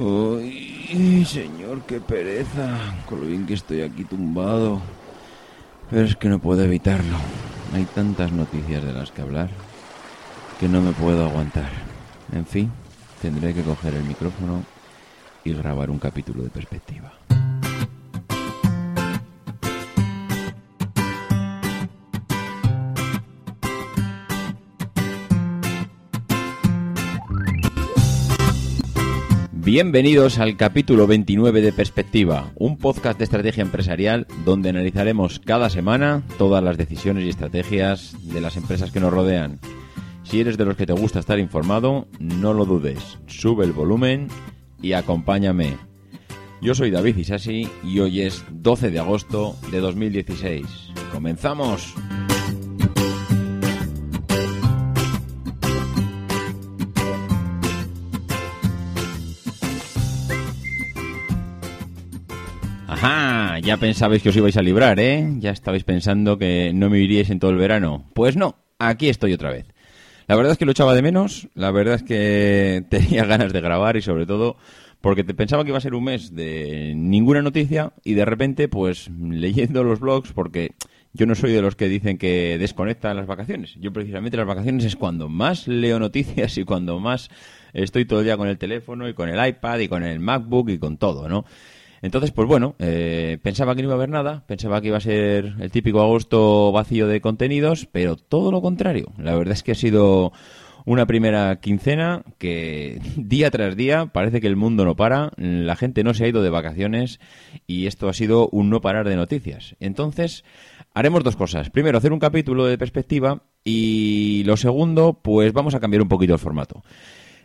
Uy, señor, qué pereza. Con lo bien que estoy aquí tumbado. Pero es que no puedo evitarlo. Hay tantas noticias de las que hablar que no me puedo aguantar. En fin, tendré que coger el micrófono y grabar un capítulo de perspectiva. Bienvenidos al capítulo 29 de Perspectiva, un podcast de estrategia empresarial donde analizaremos cada semana todas las decisiones y estrategias de las empresas que nos rodean. Si eres de los que te gusta estar informado, no lo dudes, sube el volumen y acompáñame. Yo soy David Isasi y hoy es 12 de agosto de 2016. ¡Comenzamos! Ajá, ya pensabais que os ibais a librar, ¿eh? Ya estabais pensando que no me iríais en todo el verano. Pues no, aquí estoy otra vez. La verdad es que lo echaba de menos, la verdad es que tenía ganas de grabar y sobre todo porque te pensaba que iba a ser un mes de ninguna noticia y de repente pues leyendo los blogs porque yo no soy de los que dicen que desconectan las vacaciones. Yo precisamente las vacaciones es cuando más leo noticias y cuando más estoy todo el día con el teléfono y con el iPad y con el MacBook y con todo, ¿no? Entonces, pues bueno, eh, pensaba que no iba a haber nada, pensaba que iba a ser el típico agosto vacío de contenidos, pero todo lo contrario. La verdad es que ha sido una primera quincena que día tras día parece que el mundo no para, la gente no se ha ido de vacaciones y esto ha sido un no parar de noticias. Entonces, haremos dos cosas. Primero, hacer un capítulo de perspectiva y lo segundo, pues vamos a cambiar un poquito el formato.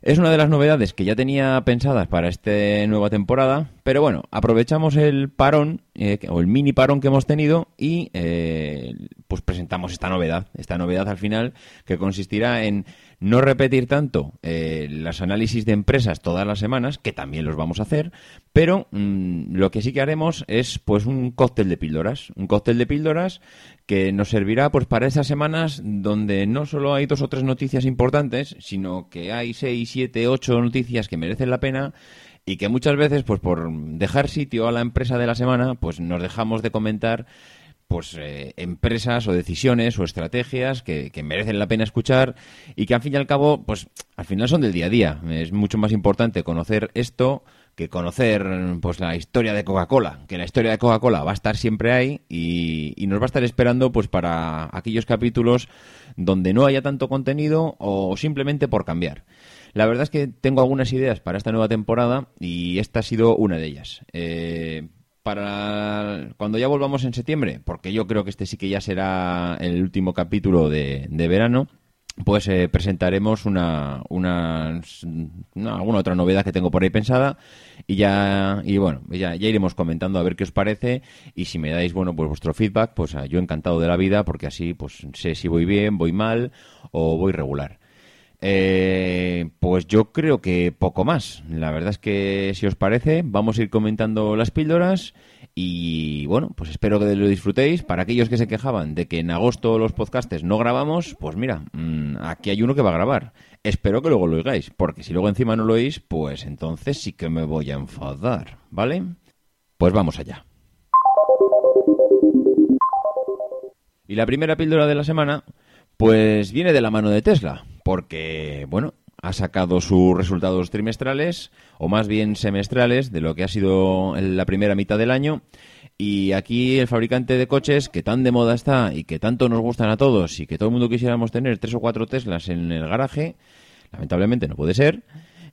Es una de las novedades que ya tenía pensadas para esta nueva temporada, pero bueno, aprovechamos el parón eh, o el mini parón que hemos tenido y eh, pues presentamos esta novedad, esta novedad al final que consistirá en no repetir tanto eh, los análisis de empresas todas las semanas, que también los vamos a hacer, pero mm, lo que sí que haremos es pues un cóctel de píldoras, un cóctel de píldoras que nos servirá pues para esas semanas donde no solo hay dos o tres noticias importantes, sino que hay seis, siete, ocho noticias que merecen la pena y que muchas veces pues por dejar sitio a la empresa de la semana pues nos dejamos de comentar pues eh, empresas o decisiones o estrategias que, merecen la pena escuchar y que al fin y al cabo, pues al final son del día a día. Es mucho más importante conocer esto que conocer pues la historia de Coca-Cola, que la historia de Coca-Cola va a estar siempre ahí y, y, nos va a estar esperando pues para aquellos capítulos donde no haya tanto contenido o simplemente por cambiar. La verdad es que tengo algunas ideas para esta nueva temporada y esta ha sido una de ellas. Eh, para cuando ya volvamos en septiembre, porque yo creo que este sí que ya será el último capítulo de, verano, pues eh, presentaremos una, una, alguna otra novedad que tengo por ahí pensada y ya y bueno ya, ya iremos comentando a ver qué os parece y si me dais bueno pues vuestro feedback pues yo encantado de la vida porque así pues sé si voy bien voy mal o voy regular eh, pues yo creo que poco más. La verdad es que, si os parece, vamos a ir comentando las píldoras y bueno, pues espero que lo disfrutéis. Para aquellos que se quejaban de que en agosto los podcastes no grabamos, pues mira, mm, aquí hay uno que va a grabar. Espero que luego lo oigáis, porque si luego encima no lo oís, pues entonces sí que me voy a enfadar, ¿vale? Pues vamos allá. Y la primera píldora de la semana, pues viene de la mano de Tesla porque, bueno, ha sacado sus resultados trimestrales, o más bien semestrales, de lo que ha sido la primera mitad del año. Y aquí el fabricante de coches, que tan de moda está y que tanto nos gustan a todos y que todo el mundo quisiéramos tener tres o cuatro Teslas en el garaje, lamentablemente no puede ser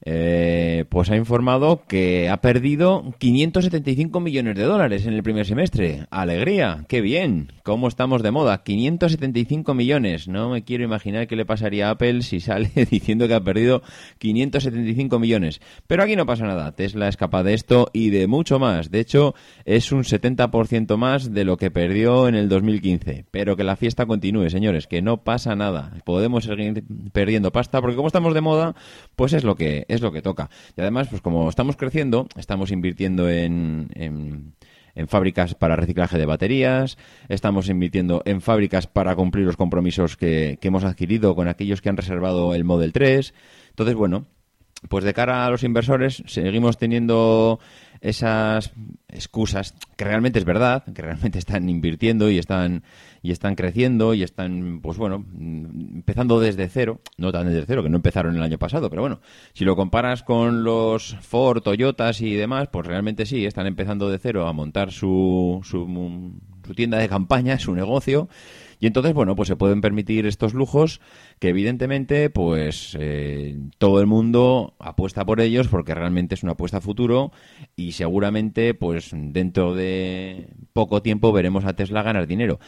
eh, pues ha informado que ha perdido 575 millones de dólares en el primer semestre. ¡Alegría! ¡Qué bien! ¿Cómo estamos de moda? 575 millones. No me quiero imaginar qué le pasaría a Apple si sale diciendo que ha perdido 575 millones. Pero aquí no pasa nada. Tesla es capaz de esto y de mucho más. De hecho, es un 70% más de lo que perdió en el 2015. Pero que la fiesta continúe, señores, que no pasa nada. Podemos seguir perdiendo pasta porque como estamos de moda, pues es lo que es lo que toca. Y además, pues como estamos creciendo, estamos invirtiendo en, en, fábricas para reciclaje de baterías, estamos invirtiendo en fábricas para cumplir los compromisos que, que hemos adquirido con aquellos que han reservado el Model 3. Entonces, bueno, pues de cara a los inversores seguimos teniendo esas excusas que realmente es verdad, que realmente están invirtiendo y están y están creciendo y están, pues bueno, empezando desde cero, no tan desde cero, que no empezaron el año pasado, pero bueno, si lo comparas con los Ford, Toyotas y demás, pues realmente sí, están empezando de cero a montar su, su, su tienda de campaña, su negocio y entonces, bueno, pues se pueden permitir estos lujos que evidentemente, pues eh, todo el mundo apuesta por ellos porque realmente es una apuesta a futuro y seguramente, pues dentro de poco tiempo veremos a Tesla ganar dinero.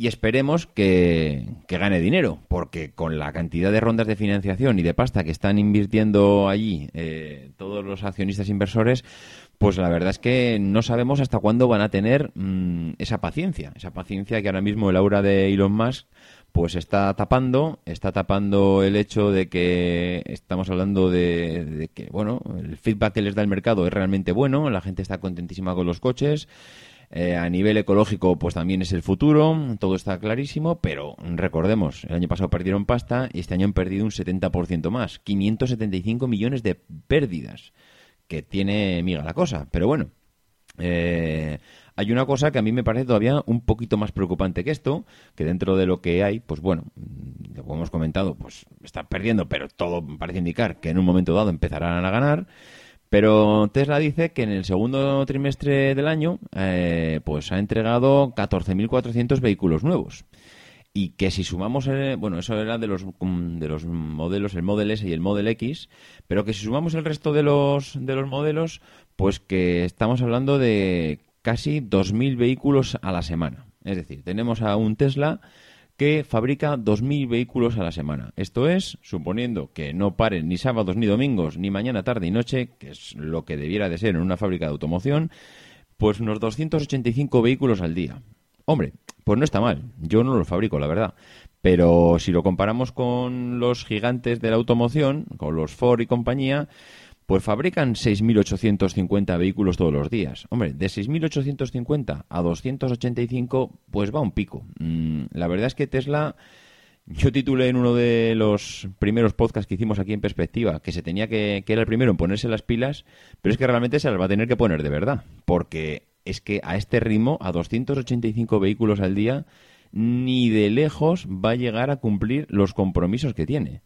Y esperemos que, gane dinero, porque con la cantidad de rondas de financiación y de pasta que están invirtiendo allí eh, todos los accionistas inversores, pues la verdad es que no sabemos hasta cuándo van a tener mm, esa paciencia, esa paciencia que ahora mismo el aura de Elon Musk pues está tapando, está tapando el hecho de que estamos hablando de, que, bueno, el feedback que les da el mercado es realmente bueno, la gente está contentísima con los coches, eh, a nivel ecológico, pues también es el futuro, todo está clarísimo, pero recordemos, el año pasado perdieron pasta y este año han perdido un 70% más, 575 millones de pérdidas, que tiene miga la cosa, pero bueno. Eh, hay una cosa que a mí me parece todavía un poquito más preocupante que esto, que dentro de lo que hay, pues bueno, como hemos comentado, pues están perdiendo, pero todo parece indicar que en un momento dado empezarán a ganar. Pero Tesla dice que en el segundo trimestre del año eh, pues ha entregado 14.400 vehículos nuevos y que si sumamos, el, bueno, eso era de los, mm, de los modelos, el Model S y el Model X, pero que si sumamos el resto de los, de los modelos, pues que estamos hablando de casi 2.000 vehículos a la semana. Es decir, tenemos a un Tesla que fabrica 2.000 vehículos a la semana. Esto es, suponiendo que no paren ni sábados ni domingos, ni mañana, tarde y noche, que es lo que debiera de ser en una fábrica de automoción, pues unos 285 vehículos al día. Hombre, pues no está mal. Yo no los fabrico, la verdad. Pero si lo comparamos con los gigantes de la automoción, con los Ford y compañía, pues fabrican 6.850 vehículos todos los días. Hombre, de 6.850 a 285, pues va un pico. Mm, la verdad es que Tesla, yo titulé en uno de los primeros podcasts que hicimos aquí en Perspectiva, que se tenía que, que era el primero en ponerse las pilas, pero es que realmente se las va a tener que poner de verdad, porque es que a este ritmo, a 285 vehículos al día, ni de lejos va a llegar a cumplir los compromisos que tiene.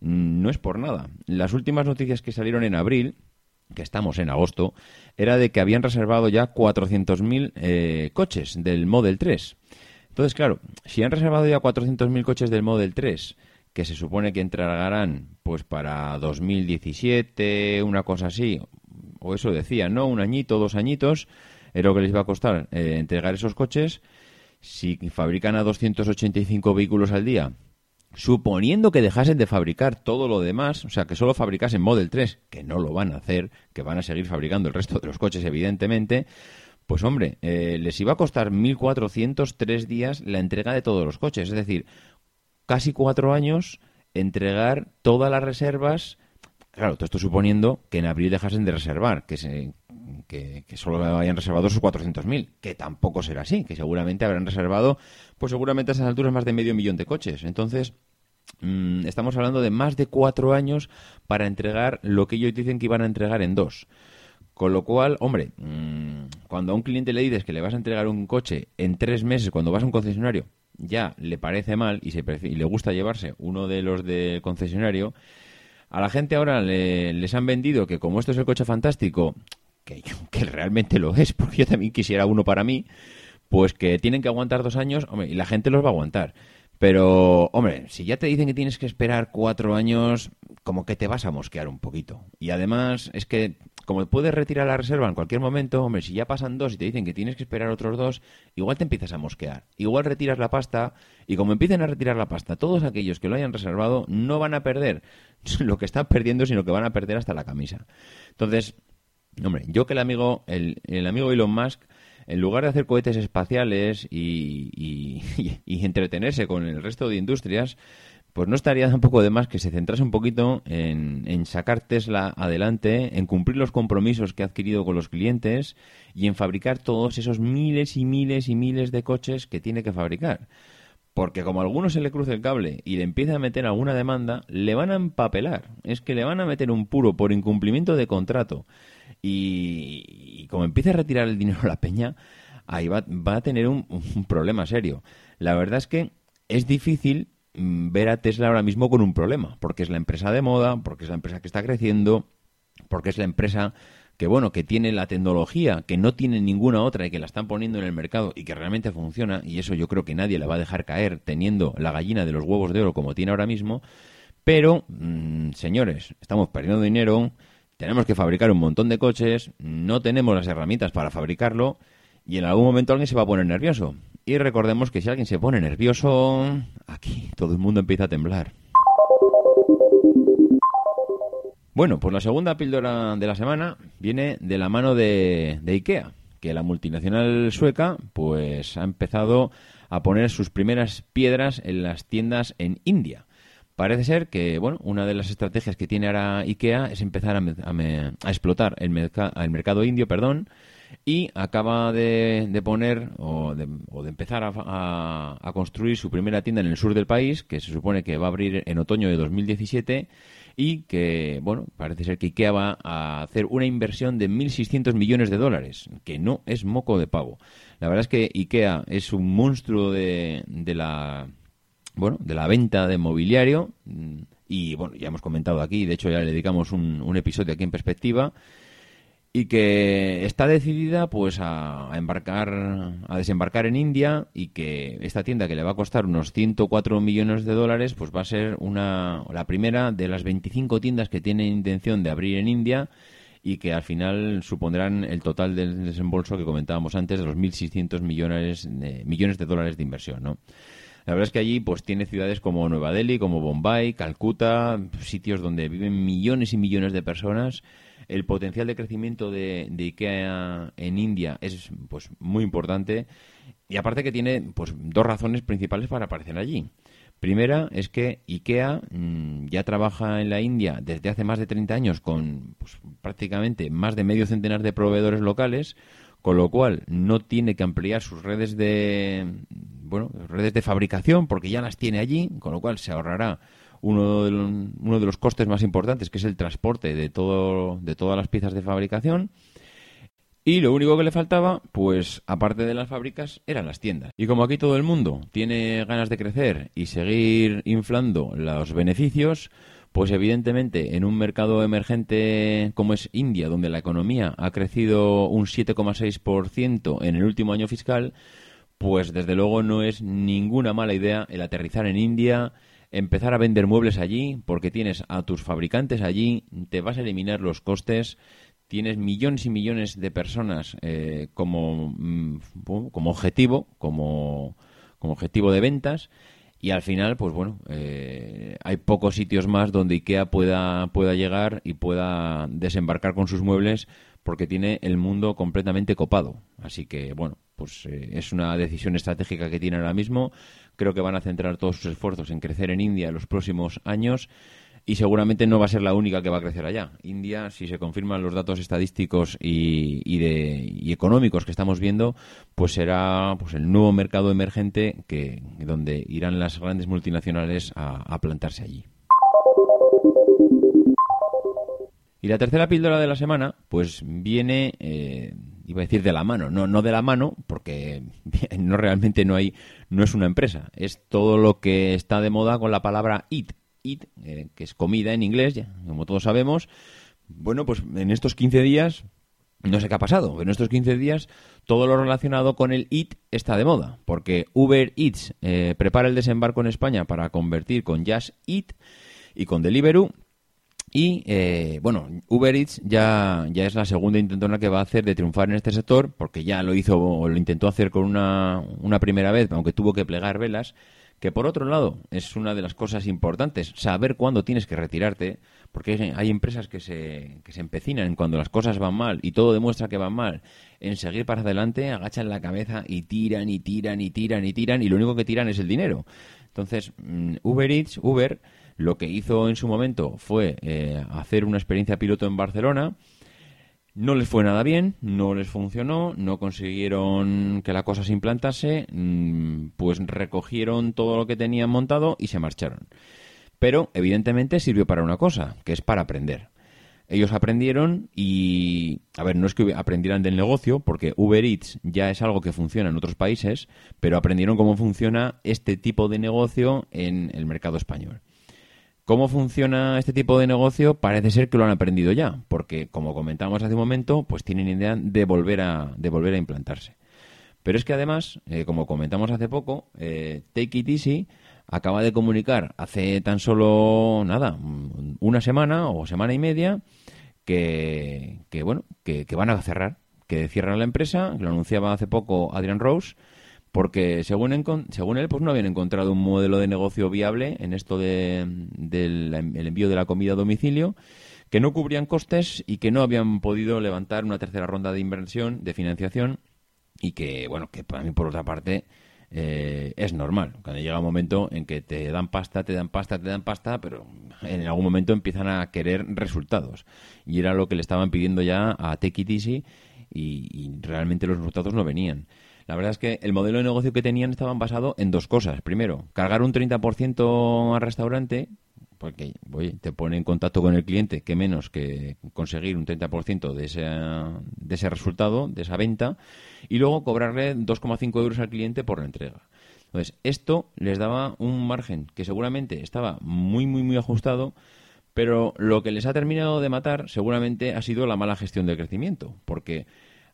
No es por nada. Las últimas noticias que salieron en abril, que estamos en agosto, era de que habían reservado ya 400.000 eh, coches del Model 3. Entonces, claro, si han reservado ya 400.000 coches del Model 3, que se supone que entregarán pues para 2017, una cosa así, o eso decía, ¿no? Un añito, dos añitos, es lo que les va a costar eh, entregar esos coches. Si fabrican a 285 vehículos al día suponiendo que dejasen de fabricar todo lo demás, o sea, que solo fabricasen Model 3, que no lo van a hacer, que van a seguir fabricando el resto de los coches, evidentemente, pues hombre, eh, les iba a costar 1.403 días la entrega de todos los coches, es decir, casi cuatro años entregar todas las reservas. Claro, todo esto suponiendo que en abril dejasen de reservar, que, se, que, solo hayan reservado sus 400.000, que tampoco será así, que seguramente habrán reservado, pues seguramente a esas alturas más de medio millón de coches. Entonces, mm, estamos hablando de más de cuatro años para entregar lo que ellos dicen que iban a entregar en dos. Con lo cual, hombre, mm, cuando a un cliente le dices que le vas a entregar un coche en tres meses cuando vas a un concesionario, ya le parece mal y, se y le gusta llevarse uno de los del concesionario, a la gente ahora les han vendido que como esto es el coche fantástico, que, que realmente lo es, porque yo también quisiera uno para mí, pues que tienen que aguantar dos años, hombre, y la gente los va a aguantar. Pero, hombre, si ya te dicen que tienes que esperar cuatro años, como que te vas a mosquear un poquito. Y además, es que, como puedes retirar la reserva en cualquier momento, hombre, si ya pasan dos y te dicen que tienes que esperar otros dos, igual te empiezas a mosquear. Igual retiras la pasta, y como empiecen a retirar la pasta, todos aquellos que lo hayan reservado no van a perder lo que están perdiendo, sino que van a perder hasta la camisa. Entonces, Hombre, yo que el amigo, el, el amigo Elon Musk, en lugar de hacer cohetes espaciales y, y, entretenerse con el resto de industrias, pues no estaría tampoco de más que se centrase un poquito en, en, sacar Tesla adelante, en cumplir los compromisos que ha adquirido con los clientes y en fabricar todos esos miles y miles y miles de coches que tiene que fabricar. Porque como a alguno se le cruce el cable y le empieza a meter alguna demanda, le van a empapelar. Es que le van a meter un puro por incumplimiento de contrato. Y, como empiece a retirar el dinero a la peña, ahí va, a tener un, problema serio. La verdad es que es difícil mm, ver a Tesla ahora mismo con un problema, porque es la empresa de moda, porque es la empresa que está creciendo, porque es la empresa que bueno, que tiene la tecnología que no tiene ninguna otra y que la están poniendo en el mercado y que realmente funciona, y eso yo creo que nadie la va a dejar caer teniendo la gallina de los huevos de oro como tiene ahora mismo, pero, mm, señores, estamos perdiendo dinero, tenemos que fabricar un montón de coches, no tenemos las herramientas para fabricarlo, y en algún momento alguien se va a poner nervioso. Y recordemos que si alguien se pone nervioso, aquí todo el mundo empieza a temblar. Bueno, pues la segunda píldora de la semana viene de la mano de, IKEA, que la multinacional sueca pues ha empezado a poner sus primeras piedras en las tiendas en India. Parece ser que, bueno, una de las estrategias que tiene ahora IKEA es empezar a, explotar el, el, mercado indio, perdón, y acaba de, poner o de, empezar a, a, construir su primera tienda en el sur del país, que se supone que va a abrir en otoño de 2017 y que, bueno, parece ser que IKEA va a hacer una inversión de 1.600 millones de dólares, que no es moco de pavo. La verdad es que IKEA es un monstruo de, de la bueno, de la venta de mobiliario mm, y bueno, ya hemos comentado aquí, de hecho ya le dedicamos un, episodio aquí en perspectiva y que está decidida pues a, embarcar a desembarcar en India y que esta tienda que le va a costar unos 104 millones de dólares pues va a ser una la primera de las 25 tiendas que tienen intención de abrir en India y que al final supondrán el total del desembolso que comentábamos antes de los 1.600 millones de, millones de dólares de inversión, ¿no? La verdad es que allí pues tiene ciudades como Nueva Delhi, como Bombay, Calcuta, sitios donde viven millones y millones de personas el potencial de crecimiento de, IKEA en India es pues muy importante y aparte que tiene pues dos razones principales para aparecer allí. Primera es que IKEA mm, ya trabaja en la India desde hace más de 30 años con pues, prácticamente más de medio centenar de proveedores locales, con lo cual no tiene que ampliar sus redes de bueno, redes de fabricación porque ya las tiene allí, con lo cual se ahorrará uno de, los, uno de los costes más importantes, que es el transporte de, todo, de todas las piezas de fabricación. Y lo único que le faltaba, pues aparte de las fábricas, eran las tiendas. Y como aquí todo el mundo tiene ganas de crecer y seguir inflando los beneficios, pues evidentemente en un mercado emergente como es India, donde la economía ha crecido un 7,6% en el último año fiscal, pues desde luego no es ninguna mala idea el aterrizar en India empezar a vender muebles allí porque tienes a tus fabricantes allí, te vas a eliminar los costes, tienes millones y millones de personas eh, como, mm, como objetivo, como, como objetivo de ventas y al final, pues bueno, eh, hay pocos sitios más donde IKEA pueda, pueda llegar y pueda desembarcar con sus muebles porque tiene el mundo completamente copado. Así que, bueno, pues eh, es una decisión estratégica que tiene ahora mismo. Creo que van a centrar todos sus esfuerzos en crecer en India en los próximos años y seguramente no va a ser la única que va a crecer allá. India, si se confirman los datos estadísticos y, de, económicos que estamos viendo, pues será pues el nuevo mercado emergente que donde irán las grandes multinacionales a plantarse allí. Y la tercera píldora de la semana, pues viene, eh, iba a decir de la mano, no, no de la mano, porque no realmente no hay, no es una empresa, es todo lo que está de moda con la palabra eat, eat, eh, que es comida en inglés, ya, como todos sabemos. Bueno, pues en estos 15 días, no sé qué ha pasado, en estos 15 días todo lo relacionado con el eat está de moda, porque Uber Eats eh, prepara el desembarco en España para convertir con Just Eat y con Deliveroo y eh, bueno, Uber Eats ya, ya es la segunda intentona que va a hacer de triunfar en este sector, porque ya lo hizo o lo intentó hacer con una, una primera vez, aunque tuvo que plegar velas. Que por otro lado es una de las cosas importantes, saber cuándo tienes que retirarte, porque hay empresas que se, que se empecinan cuando las cosas van mal y todo demuestra que van mal, en seguir para adelante, agachan la cabeza y tiran y tiran y tiran y tiran y lo único que tiran es el dinero. Entonces, mm, Uber Eats, Uber, lo que hizo en su momento fue eh, hacer una experiencia piloto en Barcelona. No les fue nada bien, no les funcionó, no consiguieron que la cosa se implantase, mm, pues recogieron todo lo que tenían montado y se marcharon. Pero evidentemente sirvió para una cosa, que es para aprender. Ellos aprendieron y, a ver, no es que aprendieran del negocio, porque Uber Eats ya es algo que funciona en otros países, pero aprendieron cómo funciona este tipo de negocio en el mercado español. ¿Cómo funciona este tipo de negocio? Parece ser que lo han aprendido ya, porque como comentamos hace un momento, pues tienen idea de volver a, de volver a implantarse. Pero es que además, eh, como comentamos hace poco, eh, Take It Easy acaba de comunicar hace tan solo nada, una semana o semana y media, que, bueno, que, van a cerrar, que cierran la empresa, lo anunciaba hace poco Adrian Rose, porque según, según él pues no habían encontrado un modelo de negocio viable en esto del envío de la comida a domicilio, que no cubrían costes y que no habían podido levantar una tercera ronda de inversión, de financiación, y que, bueno, que para mí por otra parte eh, es normal. Cuando llega un momento en que te dan pasta, te dan pasta, te dan pasta, pero en algún momento empiezan a querer resultados. Y era lo que le estaban pidiendo ya a Take It Easy y, realmente los resultados no venían. La verdad es que el modelo de negocio que tenían estaban basado en dos cosas. Primero, cargar un 30% al restaurante porque te pone en contacto con el cliente, que menos que conseguir un 30% de ese, de ese resultado, de esa venta, y luego cobrarle 2,5 euros al cliente por la entrega. Entonces, esto les daba un margen que seguramente estaba muy, muy, muy ajustado, pero lo que les ha terminado de matar seguramente ha sido la mala gestión del crecimiento, porque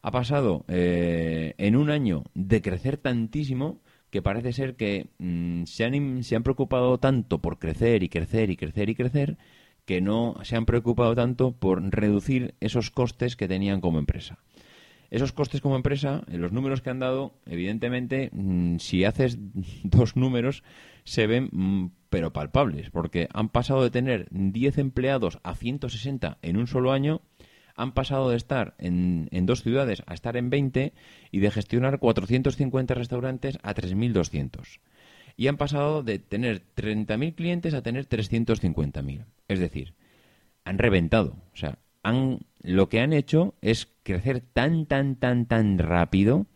ha pasado eh, en un año de crecer tantísimo que parece ser que mm, se, han, se han preocupado tanto por crecer y crecer y crecer y crecer que no se han preocupado tanto por reducir esos costes que tenían como empresa. Esos costes como empresa, en los números que han dado, evidentemente, mm, si haces dos números, se ven mm, pero palpables, porque han pasado de tener 10 empleados a 160 en un solo año han pasado de estar en, dos ciudades a estar en 20 y de gestionar 450 restaurantes a 3.200. Y han pasado de tener 30.000 clientes a tener 350.000. Es decir, han reventado. O sea, han, lo que han hecho es crecer tan, tan, tan, tan rápido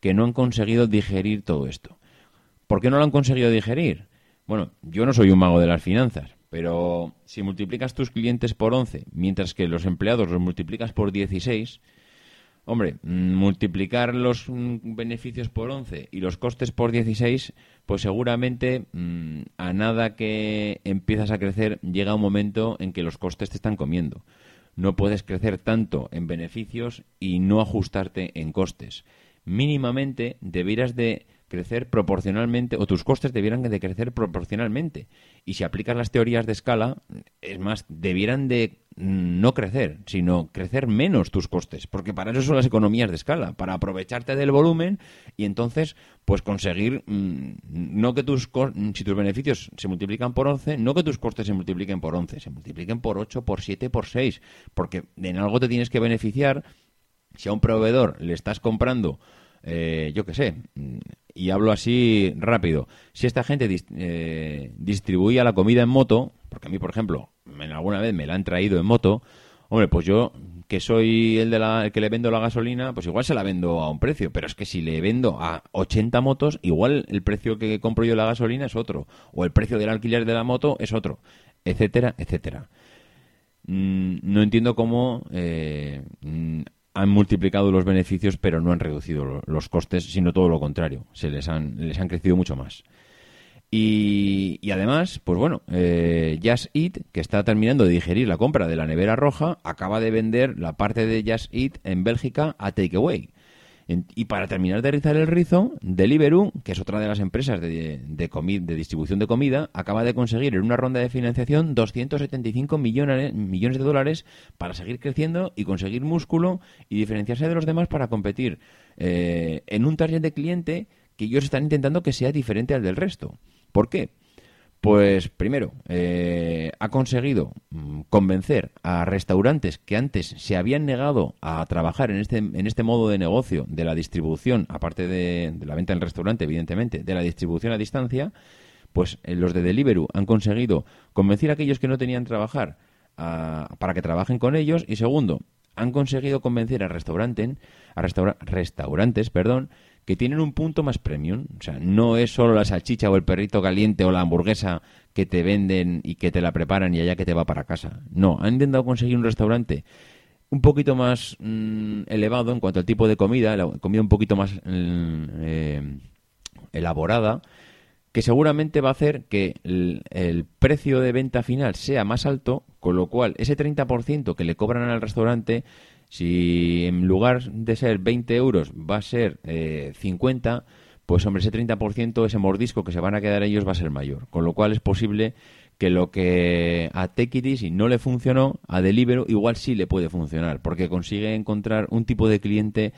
que no han conseguido digerir todo esto. ¿Por qué no lo han conseguido digerir? Bueno, yo no soy un mago de las finanzas, pero si multiplicas tus clientes por 11, mientras que los empleados los multiplicas por 16, hombre, mm, multiplicar los mm, beneficios por 11 y los costes por 16, pues seguramente mm, a nada que empiezas a crecer llega un momento en que los costes te están comiendo. No puedes crecer tanto en beneficios y no ajustarte en costes. Mínimamente deberás de crecer proporcionalmente, o tus costes debieran de crecer proporcionalmente. Y si aplicas las teorías de escala, es más, debieran de no crecer, sino crecer menos tus costes, porque para eso son las economías de escala, para aprovecharte del volumen y entonces pues conseguir mm, no que tus si tus beneficios se multiplican por 11, no que tus costes se multipliquen por 11, se multipliquen por 8, por 7, por 6, porque en algo te tienes que beneficiar si a un proveedor le estás comprando eh, yo qué sé, y hablo así rápido, si esta gente eh, distribuía la comida en moto, porque a mí, por ejemplo, alguna vez me la han traído en moto, hombre, pues yo que soy el, de la, que le vendo la gasolina, pues igual se la vendo a un precio, pero es que si le vendo a 80 motos, igual el precio que compro yo la gasolina es otro, o el precio del alquiler de la moto es otro, etcétera, etcétera. Mm, no entiendo cómo eh, han multiplicado los beneficios, pero no han reducido los costes, sino todo lo contrario. Se les han, les han crecido mucho más. Y, además, pues bueno, eh, Just Eat, que está terminando de digerir la compra de la nevera roja, acaba de vender la parte de Just Eat en Bélgica a Takeaway. Y para terminar de rizar el rizo, Deliveroo, que es otra de las empresas de, de, distribución de comida, acaba de conseguir en una ronda de financiación 275 millones, millones de dólares para seguir creciendo y conseguir músculo y diferenciarse de los demás para competir eh, en un target de cliente que ellos están intentando que sea diferente al del resto. ¿Por qué? Pues primero, eh, ha conseguido mm, convencer a restaurantes que antes se habían negado a trabajar en este, en este modo de negocio de la distribución, aparte de, la venta en el restaurante, evidentemente, de la distribución a distancia, pues eh, los de Deliveroo han conseguido convencer a aquellos que no tenían trabajar para que trabajen con ellos y segundo, han conseguido convencer a, restaurantes, a restaurantes perdón, que tienen un punto más premium. O sea, no es solo la salchicha o el perrito caliente o la hamburguesa que te venden y que te la preparan y allá que te va para casa. No, han intentado conseguir un restaurante un poquito más mm, elevado en cuanto al tipo de comida, la comida un poquito más mm, eh, elaborada, que seguramente va a hacer que el, precio de venta final sea más alto, con lo cual ese 30% que le cobran al restaurante, si en lugar de ser 20 euros va a ser 50, eh, pues hombre, ese 30%, ese mordisco que se van a quedar ellos va a ser mayor. Con lo cual es posible que lo que a Take si no le funcionó, a Deliveroo igual sí le puede funcionar, porque consigue encontrar un tipo de cliente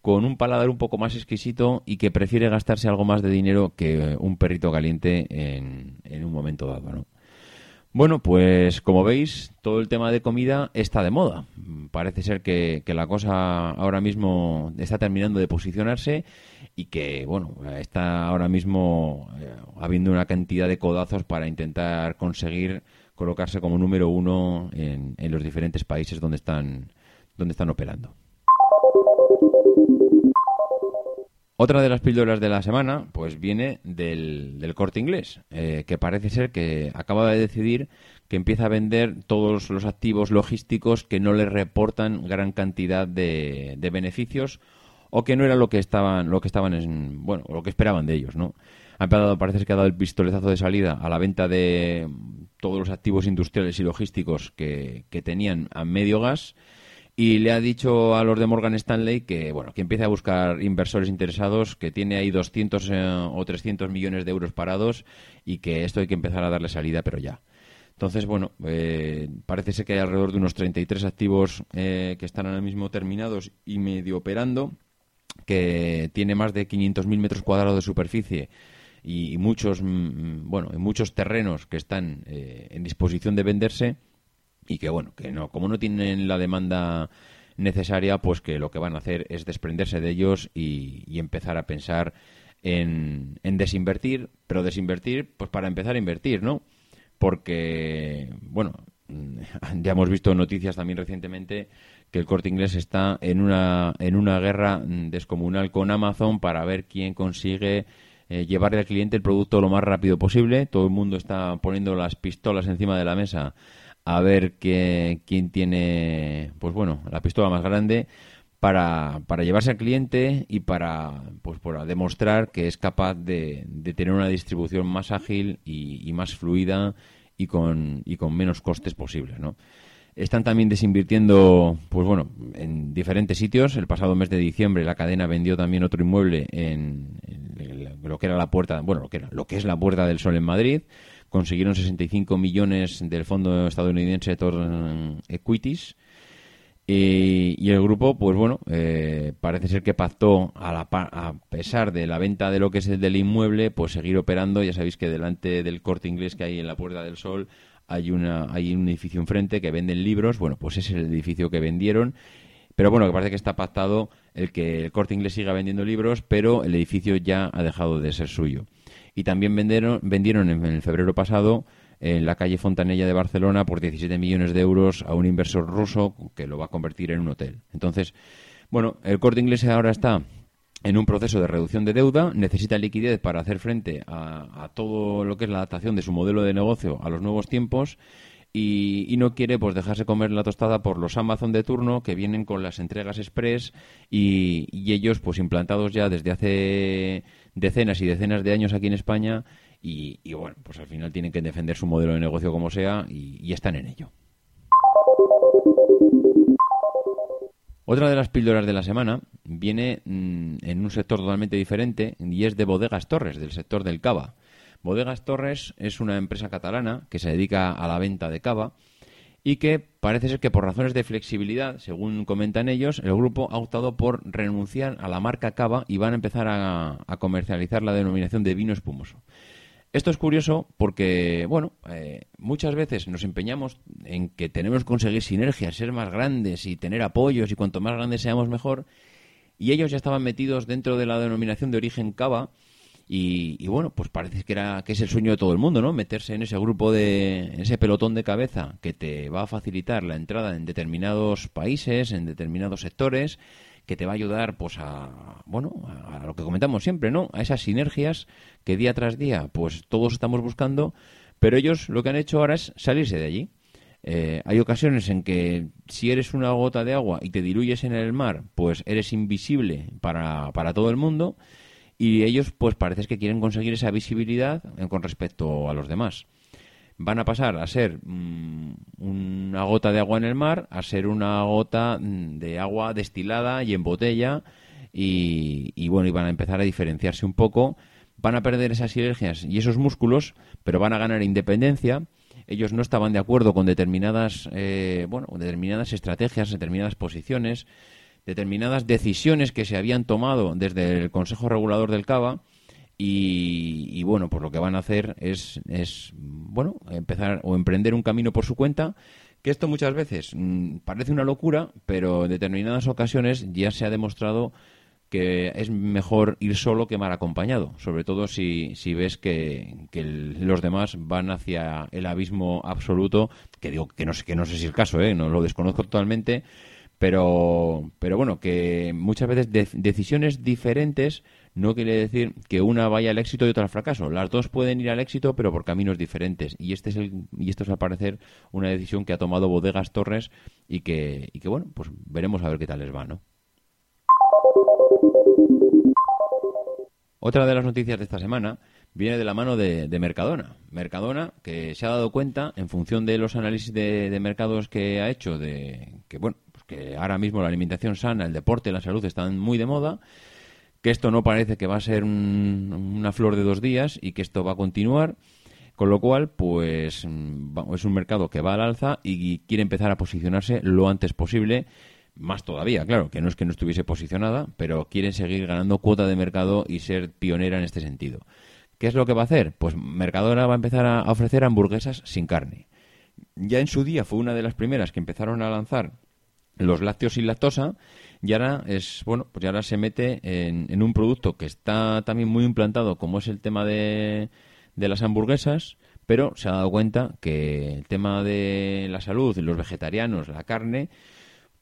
con un paladar un poco más exquisito y que prefiere gastarse algo más de dinero que un perrito caliente en, en un momento dado, ¿no? Bueno, pues como veis, todo el tema de comida está de moda. Parece ser que, la cosa ahora mismo está terminando de posicionarse y que, bueno, está ahora mismo eh, habiendo una cantidad de codazos para intentar conseguir colocarse como número uno en, en los diferentes países donde están, donde están operando. Otra de las píldoras de la semana, pues viene del, corte inglés, eh, que parece ser que acaba de decidir que empieza a vender todos los activos logísticos que no le reportan gran cantidad de, beneficios o que no era lo que estaban, lo que estaban en, bueno, lo que esperaban de ellos, ¿no? Ha empezado, parece que ha dado el pistoletazo de salida a la venta de todos los activos industriales y logísticos que, que tenían a medio gas y le ha dicho a los de Morgan Stanley que bueno que empiece a buscar inversores interesados que tiene ahí 200 eh, o 300 millones de euros parados y que esto hay que empezar a darle salida pero ya. Entonces bueno eh, parece ser que hay alrededor de unos 33 activos eh, que están ahora mismo terminados y medio operando que tiene más de 500.000 metros cuadrados de superficie y, muchos mm, mm, bueno muchos terrenos que están en disposición de venderse y que bueno, que no, como no tienen la demanda necesaria, pues que lo que van a hacer es desprenderse de ellos y, empezar a pensar en, en, desinvertir, pero desinvertir, pues para empezar a invertir, ¿no? Porque, bueno, ya hemos visto noticias también recientemente que el corte inglés está en una, en una guerra descomunal con Amazon para ver quién consigue eh, llevarle al cliente el producto lo más rápido posible. Todo el mundo está poniendo las pistolas encima de la mesa a ver que, quién tiene, pues bueno, la pistola más grande para, para llevarse al cliente y para, pues, para demostrar que es capaz de, de tener una distribución más ágil y, más fluida y con, y con menos costes posibles, ¿no? Están también desinvirtiendo, pues bueno, en diferentes sitios. El pasado mes de diciembre la cadena vendió también otro inmueble en, en lo que era la puerta, bueno, lo que era, lo que es la Puerta del Sol en Madrid consiguieron 65 millones del fondo estadounidense Torn Equities. Y, el grupo, pues bueno, eh, parece ser que pactó, a, pesar de la venta de lo que es el del inmueble, pues seguir operando. Ya sabéis que delante del corte inglés que hay en la Puerta del Sol hay, una, hay un edificio enfrente que venden libros. Bueno, pues ese es el edificio que vendieron. Pero bueno, que parece que está pactado el que el corte inglés siga vendiendo libros, pero el edificio ya ha dejado de ser suyo y también vendieron, vendieron en, febrero pasado en la calle Fontanella de Barcelona por 17 millones de euros a un inversor ruso que lo va a convertir en un hotel. Entonces, bueno, el corte inglés ahora está en un proceso de reducción de deuda, necesita liquidez para hacer frente a, todo lo que es la adaptación de su modelo de negocio a los nuevos tiempos y, no quiere pues dejarse comer la tostada por los Amazon de turno que vienen con las entregas express y ellos pues implantados ya desde hace decenas y decenas de años aquí en España y, bueno, pues al final tienen que defender su modelo de negocio como sea y, están en ello. Otra de las píldoras de la semana viene mm, en un sector totalmente diferente y es de Bodegas Torres, del sector del cava. Bodegas Torres es una empresa catalana que se dedica a la venta de cava y que parece ser que por razones de flexibilidad, según comentan ellos, el grupo ha optado por renunciar a la marca Cava y van a empezar a, comercializar la denominación de vino espumoso. Esto es curioso porque, bueno, eh, muchas veces nos empeñamos en que tenemos que conseguir sinergias, ser más grandes y tener apoyos y cuanto más grandes seamos mejor. Y ellos ya estaban metidos dentro de la denominación de origen Cava Y, bueno, pues parece que, era, que es el sueño de todo el mundo, ¿no? Meterse en ese grupo de, en ese pelotón de cabeza que te va a facilitar la entrada en determinados países, en determinados sectores, que te va a ayudar, pues a, bueno, a lo que comentamos siempre, ¿no? A esas sinergias que día tras día, pues todos estamos buscando, pero ellos lo que han hecho ahora es salirse de allí. Eh, hay ocasiones en que si eres una gota de agua y te diluyes en el mar, pues eres invisible para, para todo el mundo y ellos pues parece que quieren conseguir esa visibilidad con respecto a los demás. Van a pasar a ser mm, una gota de agua en el mar a ser una gota mm, de agua destilada y en botella y, y bueno, y van a empezar a diferenciarse un poco. Van a perder esas sinergias y esos músculos, pero van a ganar independencia ellos no estaban de acuerdo con determinadas, eh, bueno, determinadas estrategias, determinadas posiciones, determinadas decisiones que se habían tomado desde el Consejo Regulador del Cava y, bueno, pues lo que van a hacer es, es, bueno, empezar o emprender un camino por su cuenta, que esto muchas veces mm, parece una locura, pero en determinadas ocasiones ya se ha demostrado que es mejor ir solo que mal acompañado, sobre todo si, si ves que, los demás van hacia el abismo absoluto, que digo que no sé, que no sé si es el caso, ¿eh? no lo desconozco totalmente, pero, pero bueno, que muchas veces decisiones diferentes no quiere decir que una vaya al éxito y otra al fracaso. Las dos pueden ir al éxito, pero por caminos diferentes. Y este es el, y esto es al parecer una decisión que ha tomado Bodegas Torres y que, y que bueno, pues veremos a ver qué tal les va, ¿no? Otra de las noticias de esta semana viene de la mano de, Mercadona. Mercadona, que se ha dado cuenta, en función de los análisis de, mercados que ha hecho, de que bueno, ahora mismo la alimentación sana, el deporte, la salud están muy de moda, que esto no parece que va a ser una flor de dos días y que esto va a continuar. Con lo cual, pues es un mercado que va al alza y quiere empezar a posicionarse lo antes posible más todavía, claro, que no es que no estuviese posicionada, pero quieren seguir ganando cuota de mercado y ser pionera en este sentido. ¿Qué es lo que va a hacer? Pues Mercadona va a empezar a ofrecer hamburguesas sin carne. Ya en su día fue una de las primeras que empezaron a lanzar los lácteos sin lactosa y ahora es bueno pues ahora se mete en, en, un producto que está también muy implantado como es el tema de, de las hamburguesas pero se ha dado cuenta que el tema de la salud los vegetarianos la carne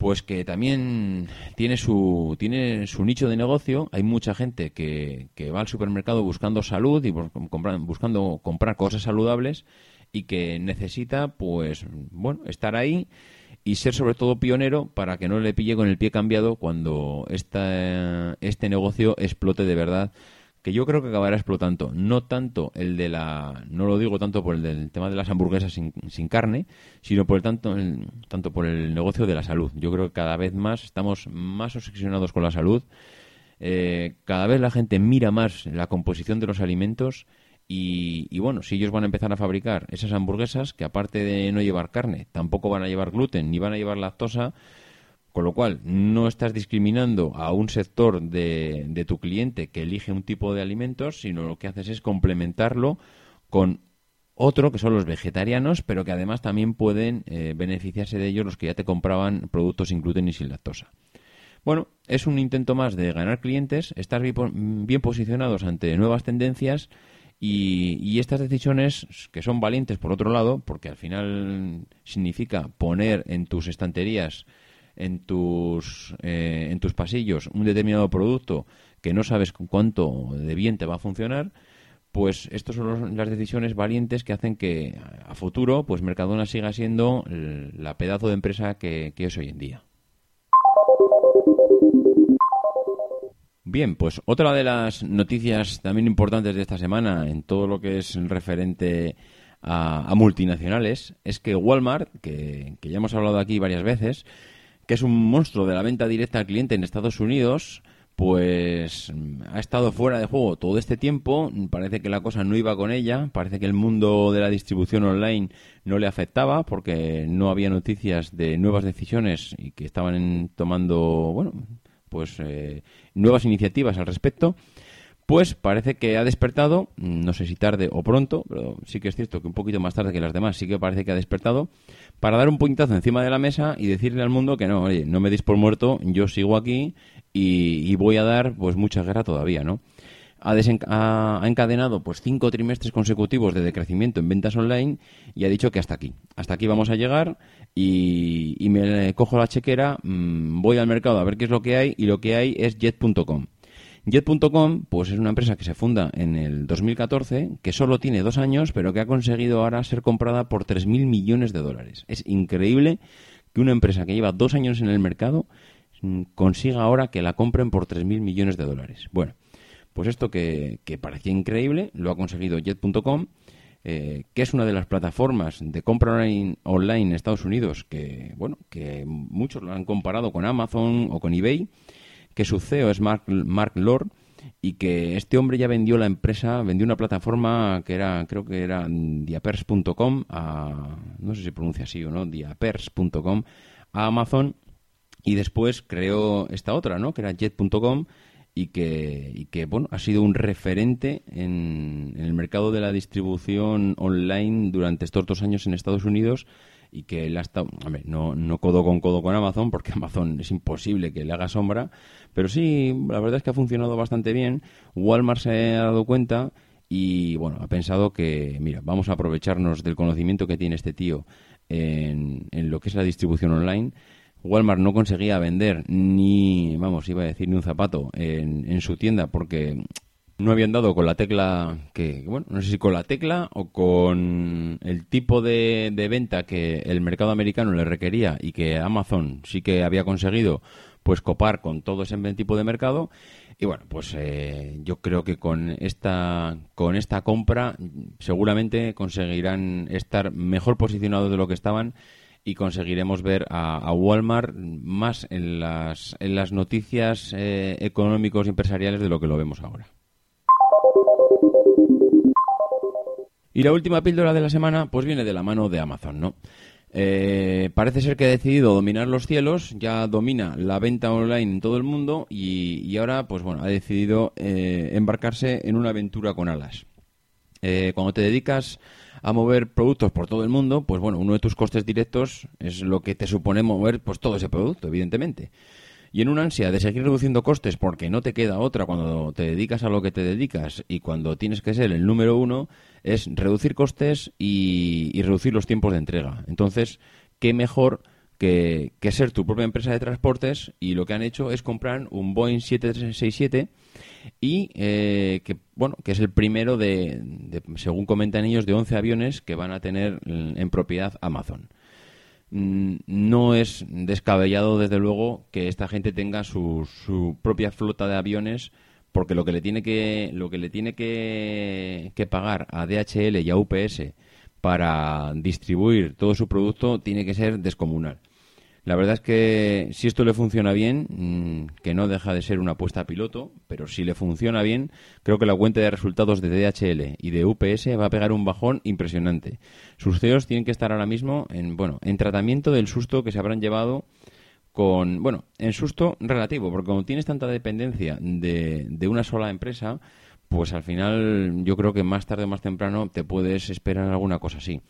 pues que también tiene su, tiene su nicho de negocio. Hay mucha gente que, que va al supermercado buscando salud y buscando comprar cosas saludables y que necesita, pues, bueno, estar ahí y ser sobre todo pionero para que no le pille con el pie cambiado cuando esta, este negocio explote de verdad que yo creo que acabará explotando. No tanto el de la. No lo digo tanto por el del tema de las hamburguesas sin, sin carne, sino por el tanto, tanto por el negocio de la salud. Yo creo que cada vez más estamos más obsesionados con la salud. Eh, cada vez la gente mira más la composición de los alimentos. Y, bueno, si ellos van a empezar a fabricar esas hamburguesas, que aparte de no llevar carne, tampoco van a llevar gluten ni van a llevar lactosa, con lo cual, no estás discriminando a un sector de, de, tu cliente que elige un tipo de alimentos, sino lo que haces es complementarlo con otro, que son los vegetarianos, pero que además también pueden eh, beneficiarse de ellos los que ya te compraban productos sin gluten y sin lactosa. Bueno, es un intento más de ganar clientes, estar bien posicionados ante nuevas tendencias y, estas decisiones que son valientes por otro lado, porque al final significa poner en tus estanterías en tus, eh, en tus pasillos un determinado producto que no sabes cuánto de bien te va a funcionar, pues estas son las decisiones valientes que hacen que a futuro pues Mercadona siga siendo la pedazo de empresa que es hoy en día. Bien, pues otra de las noticias también importantes de esta semana en todo lo que es referente a, multinacionales es que Walmart, que, que ya hemos hablado aquí varias veces, que es un monstruo de la venta directa al cliente en Estados Unidos, pues ha estado fuera de juego todo este tiempo, parece que la cosa no iba con ella, parece que el mundo de la distribución online no le afectaba porque no había noticias de nuevas decisiones y que estaban tomando, bueno, pues eh, nuevas iniciativas al respecto. Pues parece que ha despertado, no sé si tarde o pronto, pero sí que es cierto que un poquito más tarde que las demás, sí que parece que ha despertado, para dar un puñetazo encima de la mesa y decirle al mundo que no, oye, no me deis por muerto, yo sigo aquí y, voy a dar pues mucha guerra todavía, ¿no? Ha, encadenado pues cinco trimestres consecutivos de decrecimiento en ventas online y ha dicho que hasta aquí, hasta aquí vamos a llegar y, me cojo la chequera, mm, voy al mercado a ver qué es lo que hay y lo que hay es jet.com. Jet.com pues es una empresa que se funda en el 2014, que solo tiene dos años, pero que ha conseguido ahora ser comprada por 3.000 millones de dólares. Es increíble que una empresa que lleva dos años en el mercado mm, consiga ahora que la compren por 3.000 millones de dólares. Bueno, pues esto que, parecía increíble lo ha conseguido Jet.com, eh, que es una de las plataformas de compra online, en Estados Unidos que, bueno, que muchos lo han comparado con Amazon o con eBay, que su CEO es Mark, Mark Lord y que este hombre ya vendió la empresa, vendió una plataforma que era, creo que era diapers.com, a, no sé si pronuncia así o no, diapers.com, a Amazon y después creó esta otra, ¿no? Que era jet.com y que, y que bueno, ha sido un referente en, el mercado de la distribución online durante estos dos años en Estados Unidos y que él ha estado, no, no codo con codo con Amazon, porque Amazon es imposible que le haga sombra, pero sí, la verdad es que ha funcionado bastante bien. Walmart se ha dado cuenta y bueno, ha pensado que, mira, vamos a aprovecharnos del conocimiento que tiene este tío en, en lo que es la distribución online Walmart no conseguía vender ni, vamos, iba a decir ni un zapato en, en su tienda porque no habían dado con la tecla que, bueno, no sé si con la tecla o con el tipo de, venta que el mercado americano le requería y que Amazon sí que había conseguido pues copar con todo ese tipo de mercado. Y bueno pues eh, yo creo que con esta con esta compra seguramente conseguirán estar mejor posicionados de lo que estaban y conseguiremos ver a, Walmart más en las, en las noticias eh, económicos y empresariales de lo que lo vemos ahora. Y la última píldora de la semana pues viene de la mano de Amazon, ¿no? Eh, parece ser que ha decidido dominar los cielos, ya domina la venta online en todo el mundo y, ahora, pues bueno, ha decidido eh, embarcarse en una aventura con alas. cuando te dedicas a mover productos por todo el mundo, pues bueno, uno de tus costes directos es lo que te supone mover pues todo ese producto, evidentemente. Y en una ansia de seguir reduciendo costes porque no te queda otra cuando te dedicas a lo que te dedicas y cuando tienes que ser el número uno, es reducir costes y, reducir los tiempos de entrega. Entonces, ¿qué mejor que, ser tu propia empresa de transportes? Y lo que han hecho es comprar un Boeing 767 y eh, que bueno que es el primero de, según comentan ellos de 11 aviones que van a tener en propiedad Amazon mm, no es descabellado desde luego que esta gente tenga su, su propia flota de aviones porque lo que le tiene que lo que le tiene que, que pagar a DHL y a UPS para distribuir todo su producto tiene que ser descomunal la verdad es que si esto le funciona bien, mm, que no deja de ser una apuesta piloto, pero si le funciona bien, creo que la cuenta de resultados de DHL y de UPS va a pegar un bajón impresionante. Sus CEOs tienen que estar ahora mismo en, bueno, en tratamiento del susto que se habrán llevado con, bueno, en susto relativo, porque como tienes tanta dependencia de, de una sola empresa, pues al final yo creo que más tarde o más temprano te puedes esperar alguna cosa así.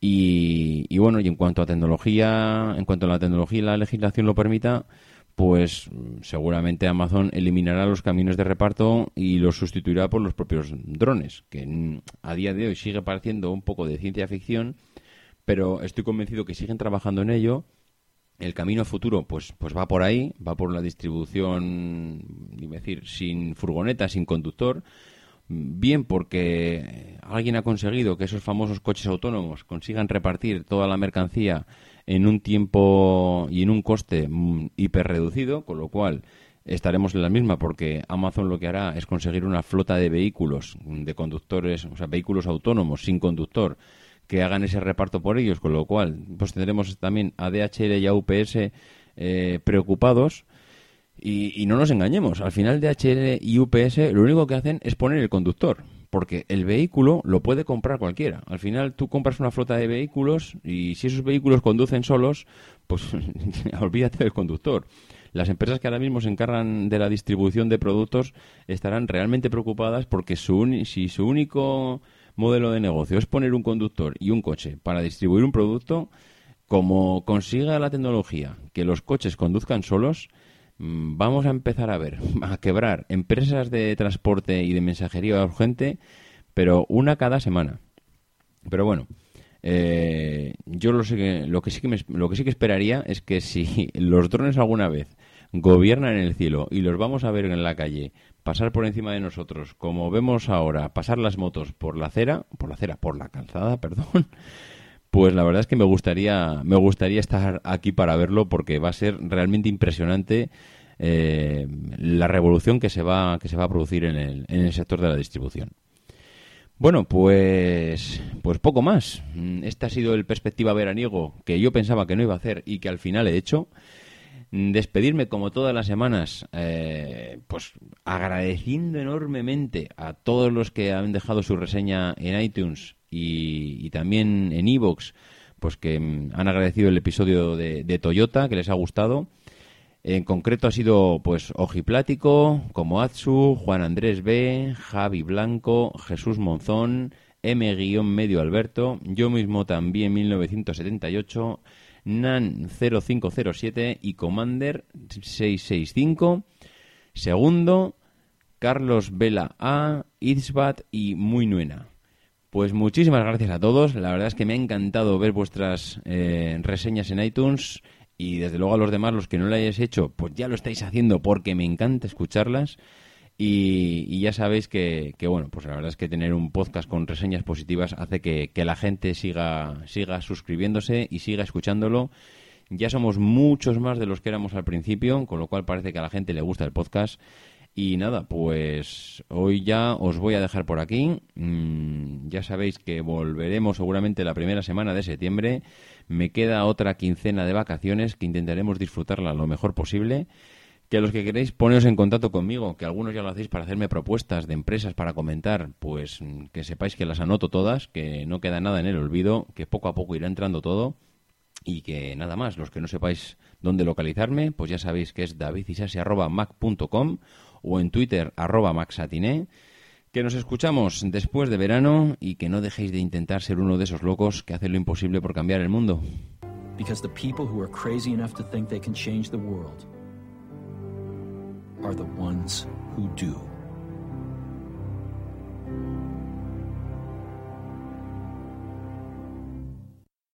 Y, bueno, y en cuanto a tecnología, en cuanto a la tecnología y la legislación lo permita, pues seguramente Amazon eliminará los camiones de reparto y los sustituirá por los propios drones, que a día de hoy sigue pareciendo un poco de ciencia ficción, pero estoy convencido que siguen trabajando en ello. El camino futuro, pues, pues va por ahí, va por la distribución, decir, sin furgoneta, sin conductor, bien porque alguien ha conseguido que esos famosos coches autónomos consigan repartir toda la mercancía en un tiempo y en un coste mm, hiperreducido, con lo cual estaremos en la misma porque Amazon lo que hará es conseguir una flota de vehículos, de conductores, o sea, vehículos autónomos sin conductor que hagan ese reparto por ellos, con lo cual pues tendremos también a DHL y a UPS eh, preocupados y, no nos engañemos, al final DHL y UPS lo único que hacen es poner el conductor, porque el vehículo lo puede comprar cualquiera. Al final tú compras una flota de vehículos y si esos vehículos conducen solos, pues olvídate del conductor. Las empresas que ahora mismo se encargan de la distribución de productos estarán realmente preocupadas porque su, si su único modelo de negocio es poner un conductor y un coche para distribuir un producto, como consiga la tecnología que los coches conduzcan solos, vamos a empezar a ver, a quebrar empresas de transporte y de mensajería urgente, pero una cada semana. Pero bueno, eh, yo lo, sé lo, que sí que lo que sí que esperaría es que si los drones alguna vez gobiernan en el cielo y los vamos a ver en la calle pasar por encima de nosotros, como vemos ahora, pasar las motos por la acera, por la acera, por la calzada, perdón, pues la verdad es que me gustaría, me gustaría estar aquí para verlo porque va a ser realmente impresionante eh, la revolución que se va, que se va a producir en el, en el sector de la distribución. Bueno, pues, pues poco más. Este ha sido el perspectiva veraniego que yo pensaba que no iba a hacer y que al final he hecho. Despedirme como todas las semanas, eh, pues agradeciendo enormemente a todos los que han dejado su reseña en iTunes y, también en Evox, pues que mm, han agradecido el episodio de, Toyota, que les ha gustado. En concreto ha sido pues Ojiplático, como Atsu, Juan Andrés B, Javi Blanco, Jesús Monzón, M-Medio Alberto, yo mismo también 1978, NAN 0507 y Commander 665. Segundo, Carlos Vela A, Itzbat y Muy Nuena. Pues muchísimas gracias a todos. La verdad es que me ha encantado ver vuestras eh, reseñas en iTunes y desde luego a los demás, los que no lo hayáis hecho, pues ya lo estáis haciendo porque me encanta escucharlas. Y, ya sabéis que, bueno, pues la verdad es que tener un podcast con reseñas positivas hace que, la gente siga, siga suscribiéndose y siga escuchándolo. Ya somos muchos más de los que éramos al principio, con lo cual parece que a la gente le gusta el podcast. Y nada, pues hoy ya os voy a dejar por aquí. Mm, ya sabéis que volveremos seguramente la primera semana de septiembre. Me queda otra quincena de vacaciones que intentaremos disfrutarla lo mejor posible. Que los que queréis poneros en contacto conmigo, que algunos ya lo hacéis para hacerme propuestas de empresas para comentar, pues mm, que sepáis que las anoto todas, que no queda nada en el olvido, que poco a poco irá entrando todo y que nada más, los que no sepáis dónde localizarme, pues ya sabéis que es davidisasi.mac.com o en Twitter arroba maxatiné. Que nos escuchamos después de verano y que no dejéis de intentar ser uno de esos locos que hacen lo imposible por cambiar el mundo. Because the people who are crazy enough to think they can change the world are the ones who do.